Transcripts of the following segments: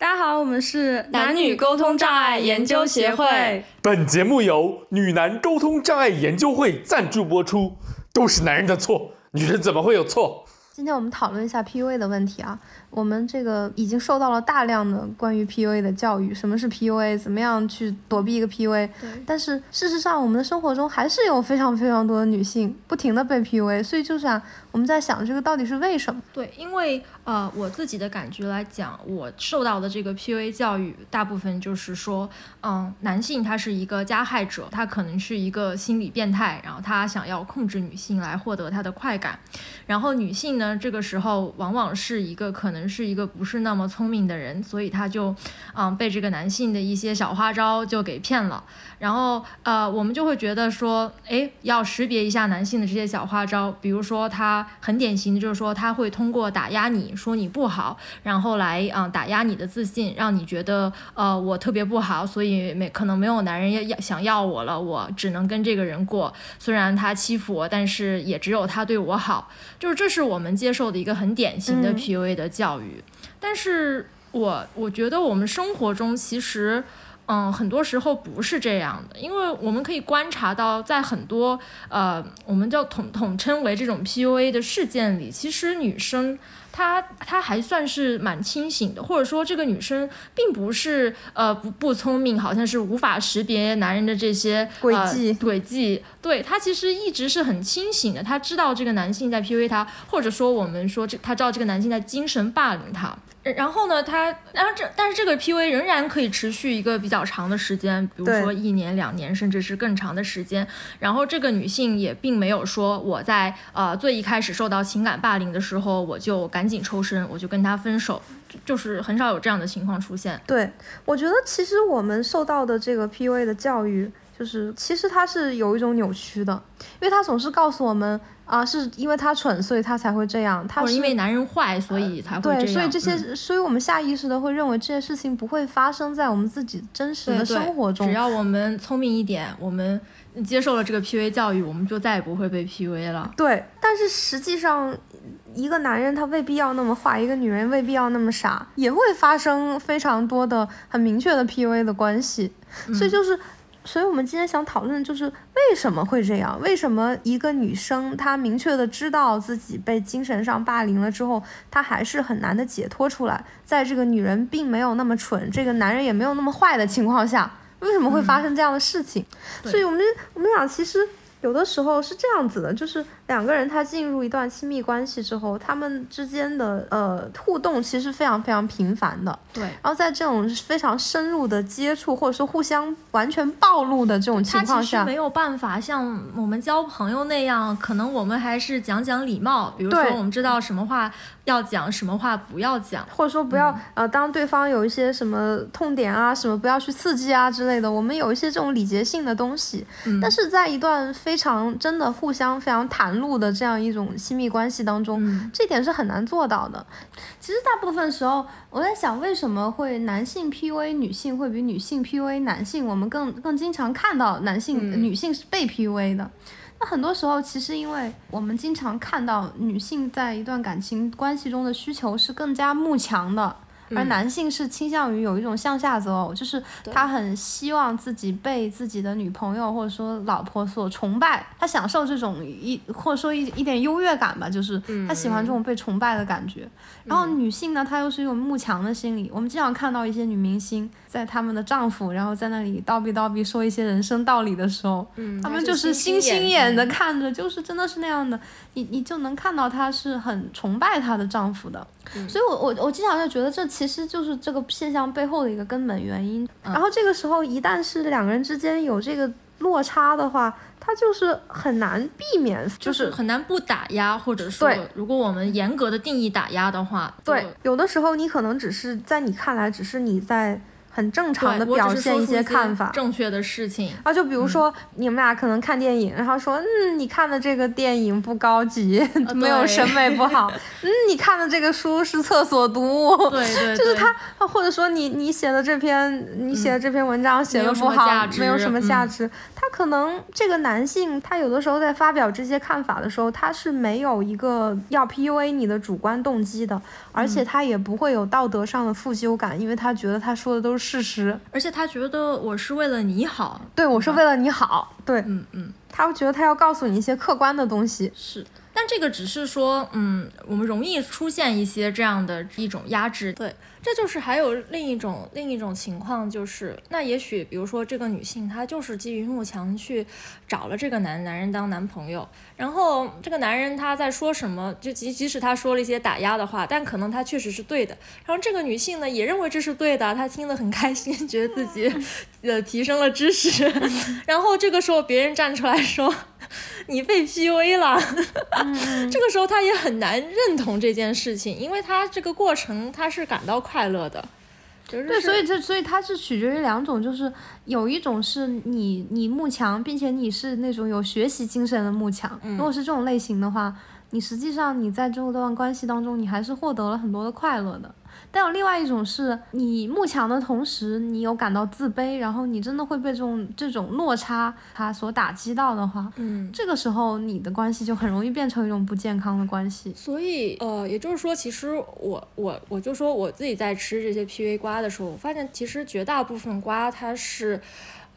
大家好，我们是男女沟通障碍研究协会。本节目由女男沟通障碍研究会赞助播出。都是男人的错，女人怎么会有错？今天我们讨论一下 PUA 的问题啊。我们这个已经受到了大量的关于 PUA 的教育，什么是 PUA，怎么样去躲避一个 PUA。对。但是事实上，我们的生活中还是有非常非常多的女性不停的被 PUA，所以就是啊，我们在想这个到底是为什么？对，因为呃，我自己的感觉来讲，我受到的这个 PUA 教育，大部分就是说，嗯，男性他是一个加害者，他可能是一个心理变态，然后他想要控制女性来获得他的快感，然后女性呢。这个时候往往是一个可能是一个不是那么聪明的人，所以他就，嗯，被这个男性的一些小花招就给骗了。然后，呃，我们就会觉得说，哎，要识别一下男性的这些小花招。比如说，他很典型的就是说，他会通过打压你说你不好，然后来，嗯，打压你的自信，让你觉得，呃，我特别不好，所以没可能没有男人要要想要我了，我只能跟这个人过。虽然他欺负我，但是也只有他对我好。就是这是我们接受的一个很典型的 PUA 的教育。但是我我觉得我们生活中其实。嗯，很多时候不是这样的，因为我们可以观察到，在很多呃，我们叫统统称为这种 PUA 的事件里，其实女生她她还算是蛮清醒的，或者说这个女生并不是呃不不聪明，好像是无法识别男人的这些轨迹轨迹，对她其实一直是很清醒的，她知道这个男性在 PUA 她，或者说我们说这她知道这个男性在精神霸凌她。然后呢，他，然后这，但是这个 PUA 仍然可以持续一个比较长的时间，比如说一年、两年，甚至是更长的时间。然后这个女性也并没有说我在呃最一开始受到情感霸凌的时候，我就赶紧抽身，我就跟他分手，就是很少有这样的情况出现。对，我觉得其实我们受到的这个 PUA 的教育，就是其实他是有一种扭曲的，因为他总是告诉我们。啊，是因为他蠢，所以他才会这样。他是因为男人坏，所以才会这样。对，所以这些，所以我们下意识的会认为这些事情不会发生在我们自己真实的生活中。只要我们聪明一点，我们接受了这个 PUA 教育，我们就再也不会被 PUA 了。对，但是实际上，一个男人他未必要那么坏，一个女人未必要那么傻，也会发生非常多的很明确的 PUA 的关系。所以就是。所以，我们今天想讨论的就是为什么会这样？为什么一个女生她明确的知道自己被精神上霸凌了之后，她还是很难的解脱出来？在这个女人并没有那么蠢，这个男人也没有那么坏的情况下，为什么会发生这样的事情？所以，我们我们俩其实有的时候是这样子的，就是。两个人他进入一段亲密关系之后，他们之间的呃互动其实非常非常频繁的。对。然后在这种非常深入的接触，或者说互相完全暴露的这种情况下，没有办法像我们交朋友那样，可能我们还是讲讲礼貌，比如说我们知道什么话要讲，什么话不要讲，或者说不要呃当对方有一些什么痛点啊，什么不要去刺激啊之类的，我们有一些这种礼节性的东西。嗯。但是在一段非常真的互相非常袒露的这样一种亲密关系当中，这点是很难做到的。其实大部分时候，我在想，为什么会男性 PUA 女性会比女性 PUA 男性？我们更更经常看到男性、女性是被 PUA 的。那很多时候，其实因为我们经常看到女性在一段感情关系中的需求是更加慕强的。而男性是倾向于有一种向下择偶，就是他很希望自己被自己的女朋友或者说老婆所崇拜，他享受这种一或者说一一点优越感吧，就是他喜欢这种被崇拜的感觉。然后女性呢，她又是一种慕强的心理。我们经常看到一些女明星在他们的丈夫，然后在那里叨逼叨逼说一些人生道理的时候，他们就是星星眼的看着，就是真的是那样的，你你就能看到她是很崇拜她的丈夫的。所以，我我我经常就觉得这其实就是这个现象背后的一个根本原因。然后这个时候，一旦是两个人之间有这个落差的话，它就是很难避免，就是很难不打压，或者说，如果我们严格的定义打压的话，对，有的时候你可能只是在你看来，只是你在很正常的表现一些看法，正确的事情啊。就比如说你们俩可能看电影，然后说，嗯，你看的这个电影不高级，没有审美不好。嗯，你看的这个书是厕所读物。对对，就是他，或者说你你写的这篇你写的这篇文章写的不好，没有什么价值。他可能这个男性，他有的时候在发表这些看法的时候，他是没有一个要 PUA 你的主观动机的，而且他也不会有道德上的负疚感，因为他觉得他说的都是事实，而且他觉得我是为了你好，对我是为了你好，对，嗯嗯，他会觉得他要告诉你一些客观的东西，是。但这个只是说，嗯，我们容易出现一些这样的一种压制。对，这就是还有另一种另一种情况，就是那也许，比如说这个女性她就是基于慕强去找了这个男男人当男朋友，然后这个男人他在说什么，就即即使他说了一些打压的话，但可能他确实是对的。然后这个女性呢也认为这是对的，她听得很开心，觉得自己呃提升了知识。然后这个时候别人站出来说。你被 PUA 了，这个时候他也很难认同这件事情，因为他这个过程他是感到快乐的。对，所以这所以它是取决于两种，就是有一种是你你慕强，并且你是那种有学习精神的慕强。如果是这种类型的话，你实际上你在这段关系当中，你还是获得了很多的快乐的。但有另外一种是，你慕强的同时，你有感到自卑，然后你真的会被这种这种落差它所打击到的话，嗯，这个时候你的关系就很容易变成一种不健康的关系。所以，呃，也就是说，其实我我我就说我自己在吃这些 PV 瓜的时候，我发现其实绝大部分瓜它是。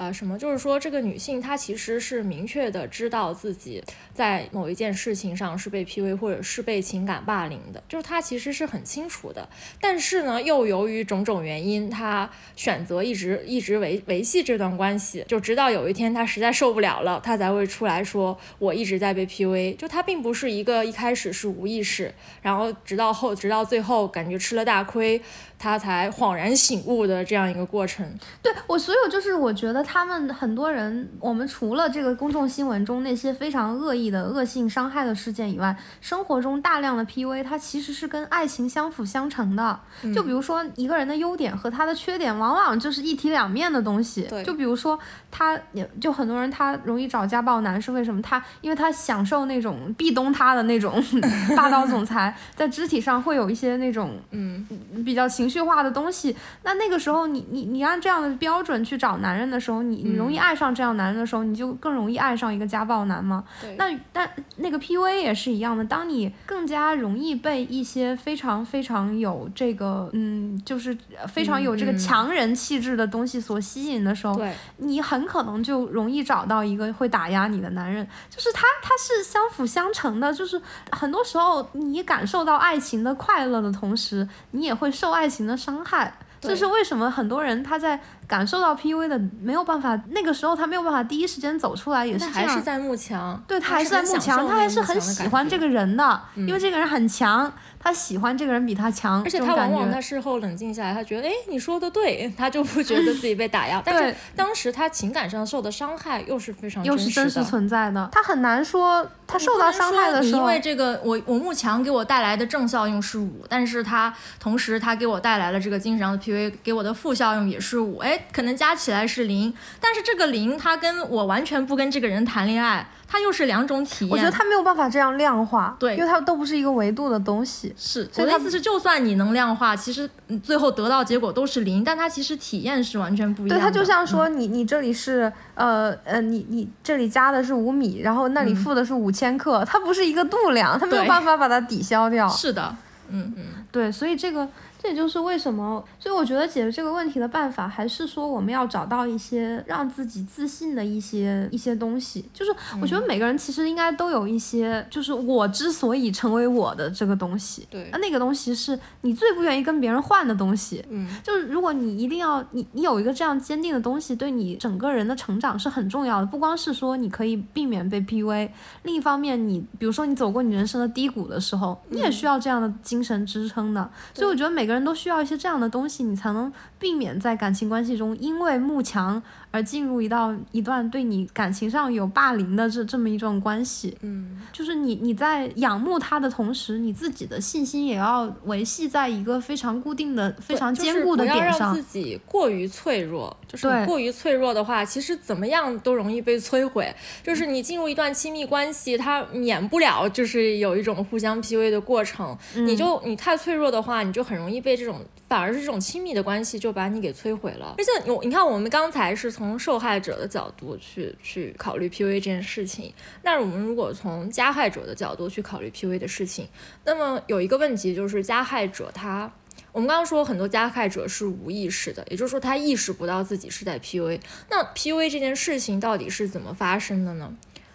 啊，什么？就是说，这个女性她其实是明确的知道自己在某一件事情上是被 PUA 或者是被情感霸凌的，就是她其实是很清楚的。但是呢，又由于种种原因，她选择一直一直维维系这段关系，就直到有一天她实在受不了了，她才会出来说我一直在被 PUA。就她并不是一个一开始是无意识，然后直到后直到最后感觉吃了大亏。他才恍然醒悟的这样一个过程。对我，所有就是我觉得他们很多人，我们除了这个公众新闻中那些非常恶意的恶性伤害的事件以外，生活中大量的 PUA，它其实是跟爱情相辅相成的。就比如说一个人的优点和他的缺点，往往就是一体两面的东西。就比如说他，也就很多人他容易找家暴男是为什么？他因为他享受那种壁咚他的那种 霸道总裁，在肢体上会有一些那种嗯比较情。绪化的东西，那那个时候你你你按这样的标准去找男人的时候，你你容易爱上这样男人的时候，你就更容易爱上一个家暴男吗？那但那个 PUA 也是一样的，当你更加容易被一些非常非常有这个嗯，就是非常有这个强人气质的东西所吸引的时候，你很可能就容易找到一个会打压你的男人。就是他他是相辅相成的，就是很多时候你感受到爱情的快乐的同时，你也会受爱情。的伤害，这是为什么很多人他在。感受到 PUA 的没有办法，那个时候他没有办法第一时间走出来，也是还是在慕强，对他还是在慕强，他还是很喜欢这个人的，因为这个人很强，他喜欢这个人比他强，而且他往往他事后冷静下来，他觉得哎你说的对，他就不觉得自己被打压，但是当时他情感上受的伤害又是非常又是真实存在的，他很难说他受到伤害的时候，因为这个我我慕强给我带来的正效用是五，但是他同时他给我带来了这个精神上的 PUA，给我的负效用也是五，哎。可能加起来是零，但是这个零，他跟我完全不跟这个人谈恋爱。他又是两种体验，我觉得他没有办法这样量化，对，因为它都不是一个维度的东西。是，我的意思是，就算你能量化，其实最后得到结果都是零，但它其实体验是完全不一样的。对，它就像说，你你这里是呃呃，你你这里加的是五米，然后那里负的是五千克，它不是一个度量，它没有办法把它抵消掉。是的，嗯嗯，对，所以这个。这也就是为什么，所以我觉得解决这个问题的办法，还是说我们要找到一些让自己自信的一些一些东西。就是我觉得每个人其实应该都有一些，就是我之所以成为我的这个东西。对，那那个东西是你最不愿意跟别人换的东西。嗯，就是如果你一定要你你有一个这样坚定的东西，对你整个人的成长是很重要的。不光是说你可以避免被 PUA，另一方面你比如说你走过你人生的低谷的时候，你也需要这样的精神支撑的。所以我觉得每人都需要一些这样的东西，你才能避免在感情关系中因为慕强而进入一道一段对你感情上有霸凌的这这么一种关系。嗯，就是你你在仰慕他的同时，你自己的信心也要维系在一个非常固定的、非常坚固的点上。不要让自己过于脆弱，就是你过于脆弱的话，其实怎么样都容易被摧毁。就是你进入一段亲密关系，它免不了就是有一种互相 PUA 的过程。你就你太脆弱的话，你就很容易被这种反而是这种亲密的关系就把你给摧毁了。而且你你看，我们刚才是从受害者的角度去去考虑 PUA 这件事情，那我们如果从加害者的角度去考虑 PUA 的事情，那么有一个问题就是加害者他。我们刚刚说很多加害者是无意识的，也就是说他意识不到自己是在 PUA。那 PUA 这件事情到底是怎么发生的呢？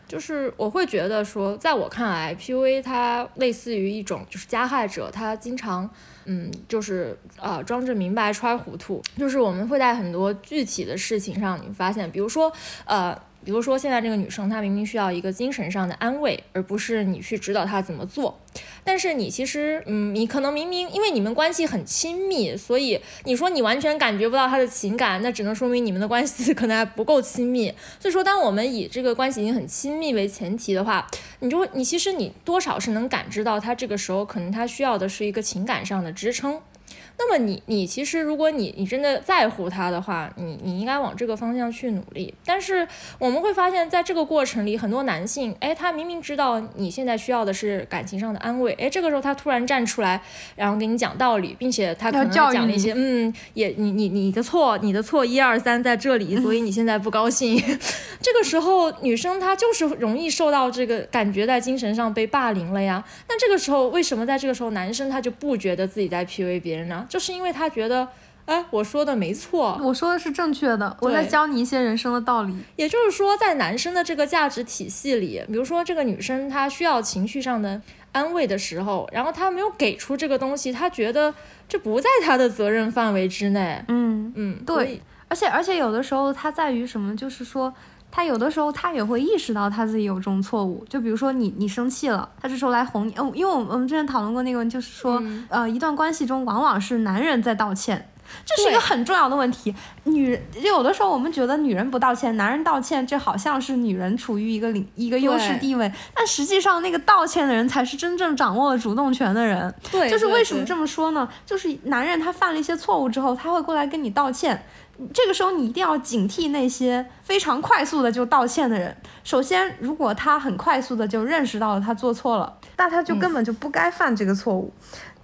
就是我会觉得说，在我看来，PUA 它类似于一种就是加害者他经常嗯就是呃装着明白揣糊涂，就是我们会在很多具体的事情上，你发现，比如说呃。比如说，现在这个女生她明明需要一个精神上的安慰，而不是你去指导她怎么做。但是你其实，嗯，你可能明明因为你们关系很亲密，所以你说你完全感觉不到她的情感，那只能说明你们的关系可能还不够亲密。所以说，当我们以这个关系已经很亲密为前提的话，你就你其实你多少是能感知到她这个时候可能她需要的是一个情感上的支撑。那么你你其实如果你你真的在乎他的话，你你应该往这个方向去努力。但是我们会发现，在这个过程里，很多男性，哎，他明明知道你现在需要的是感情上的安慰，哎，这个时候他突然站出来，然后给你讲道理，并且他可能讲了一些，嗯，也你你你的错，你的错，一二三在这里，所以你现在不高兴。这个时候女生她就是容易受到这个感觉在精神上被霸凌了呀。那这个时候为什么在这个时候男生他就不觉得自己在 PUA 别人呢？就是因为他觉得，哎，我说的没错，我说的是正确的，我在教你一些人生的道理。也就是说，在男生的这个价值体系里，比如说这个女生她需要情绪上的安慰的时候，然后她没有给出这个东西，她觉得这不在她的责任范围之内。嗯嗯，对。而且而且有的时候他在于什么，就是说。他有的时候他也会意识到他自己有这种错误，就比如说你你生气了，他这时候来哄你，嗯，因为我们我们之前讨论过那个，就是说，呃，一段关系中往往是男人在道歉，这是一个很重要的问题。女人有的时候我们觉得女人不道歉，男人道歉，这好像是女人处于一个领一个优势地位，但实际上那个道歉的人才是真正掌握了主动权的人。对，就是为什么这么说呢？就是男人他犯了一些错误之后，他会过来跟你道歉。这个时候你一定要警惕那些非常快速的就道歉的人。首先，如果他很快速的就认识到了他做错了，那他就根本就不该犯这个错误。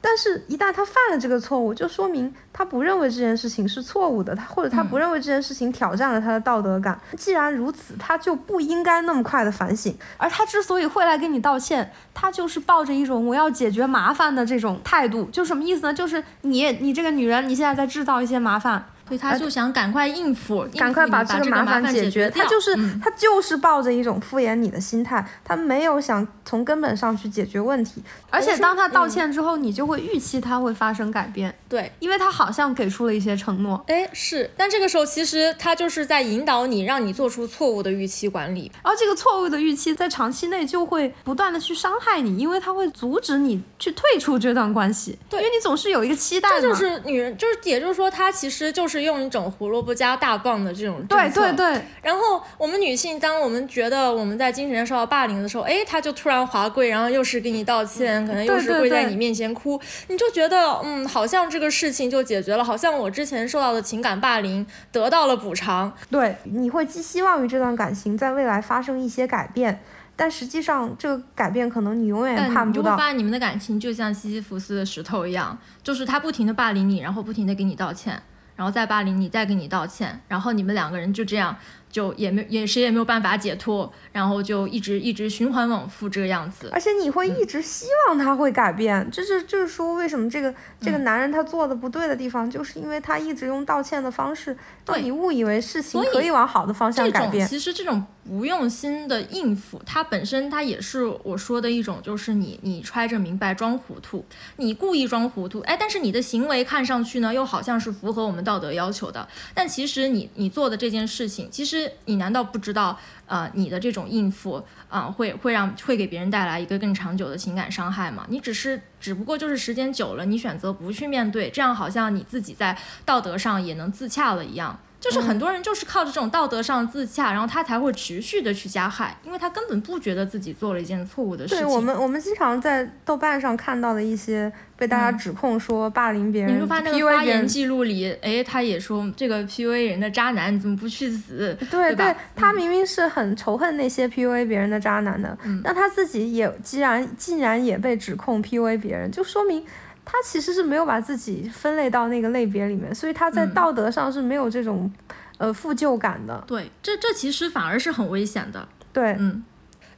但是，一旦他犯了这个错误，就说明他不认为这件事情是错误的，他或者他不认为这件事情挑战了他的道德感。既然如此，他就不应该那么快的反省。而他之所以会来跟你道歉，他就是抱着一种我要解决麻烦的这种态度。就什么意思呢？就是你你这个女人，你现在在制造一些麻烦。所以他就想赶快应付，赶快把这个麻烦解决。他就是他就是抱着一种敷衍你的心态，他没有想从根本上去解决问题。而且当他道歉之后，你就会预期他会发生改变。对，因为他好像给出了一些承诺。哎，是，但这个时候其实他就是在引导你，让你做出错误的预期管理。而这个错误的预期在长期内就会不断的去伤害你，因为他会阻止你去退出这段关系。对，因为你总是有一个期待这就是女人，就是也就是说，他其实就是用一种胡萝卜加大棒的这种对对对，然后我们女性，当我们觉得我们在精神上受到霸凌的时候，哎，他就突然滑跪，然后又是给你道歉，可能又是跪在你面前哭，你就觉得嗯，好像这个事情就解决了，好像我之前受到的情感霸凌得到了补偿。对，你会寄希望于这段感情在未来发生一些改变，但实际上这个改变可能你永远也看不到。你就会发现你们的感情就像西西弗斯的石头一样，就是他不停的霸凌你，然后不停的给你道歉。然后再霸凌你，再给你道歉，然后你们两个人就这样，就也没也谁也没有办法解脱，然后就一直一直循环往复这个样子。而且你会一直希望他会改变，就是就是说，为什么这个这个男人他做的不对的地方，就是因为他一直用道歉的方式让你误以为事情可以往好的方向改变。其实这种。不用心的应付，它本身它也是我说的一种，就是你你揣着明白装糊涂，你故意装糊涂，哎，但是你的行为看上去呢，又好像是符合我们道德要求的，但其实你你做的这件事情，其实你难道不知道，呃，你的这种应付，啊，会会让会给别人带来一个更长久的情感伤害吗？你只是只不过就是时间久了，你选择不去面对，这样好像你自己在道德上也能自洽了一样。就是很多人就是靠着这种道德上自洽，然后他才会持续的去加害，因为他根本不觉得自己做了一件错误的事情。对我们，我们经常在豆瓣上看到的一些被大家指控说霸凌别人、你会发那个发言记录里，哎，他也说这个 PUA 人的渣男怎么不去死？对对，他明明是很仇恨那些 PUA 别人的渣男的，但他自己也既然既然也被指控 PUA 别人，就说明。他其实是没有把自己分类到那个类别里面，所以他在道德上是没有这种，呃负疚感的。对，这这其实反而是很危险的。对，嗯。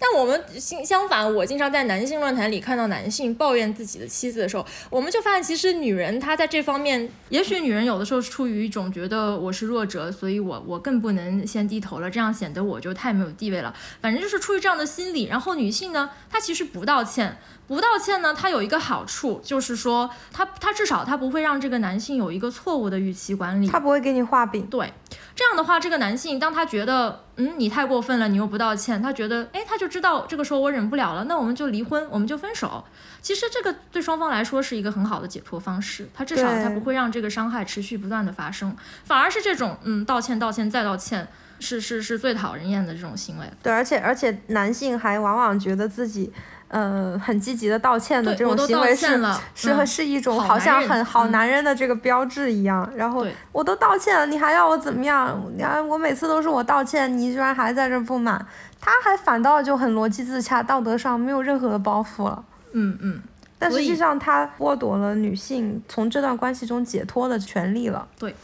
但我们相相反，我经常在男性论坛里看到男性抱怨自己的妻子的时候，我们就发现，其实女人她在这方面，也许女人有的时候出于一种觉得我是弱者，所以我我更不能先低头了，这样显得我就太没有地位了。反正就是出于这样的心理。然后女性呢，她其实不道歉。不道歉呢，她有一个好处，就是说，她她至少她不会让这个男性有一个错误的预期管理，他不会给你画饼。对，这样的话，这个男性当他觉得，嗯，你太过分了，你又不道歉，他觉得，哎，他就知道这个时候我忍不了了，那我们就离婚，我们就分手。其实这个对双方来说是一个很好的解脱方式，他至少他不会让这个伤害持续不断的发生，反而是这种，嗯，道歉道歉再道歉，是是是最讨人厌的这种行为。对，而且而且男性还往往觉得自己。呃，很积极的道歉的这种行为是是是一种好像很好男人的这个标志一样。然后我都道歉了，你还要我怎么样？你看我每次都是我道歉，你居然还在这不满，他还反倒就很逻辑自洽，道德上没有任何的包袱了。嗯嗯。但实际上他剥夺了女性从这段关系中解脱的权利了。对。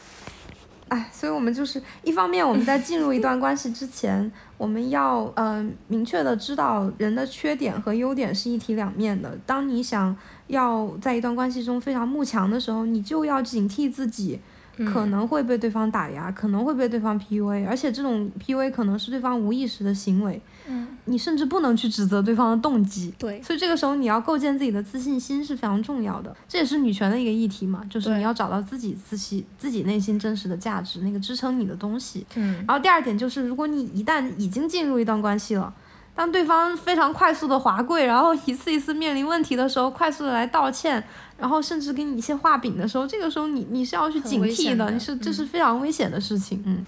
哎，所以我们就是一方面我们在进入一段关系之前。我们要呃明确的知道人的缺点和优点是一体两面的。当你想要在一段关系中非常慕强的时候，你就要警惕自己。可能会被对方打压，可能会被对方 PUA，而且这种 PUA 可能是对方无意识的行为。嗯，你甚至不能去指责对方的动机。对，所以这个时候你要构建自己的自信心是非常重要的。这也是女权的一个议题嘛，就是你要找到自己自信、自己内心真实的价值，那个支撑你的东西。嗯，然后第二点就是，如果你一旦已经进入一段关系了。当对方非常快速的滑跪，然后一次一次面临问题的时候，快速的来道歉，然后甚至给你一些画饼的时候，这个时候你你是要去警惕的，你是这是非常危险的事情，嗯。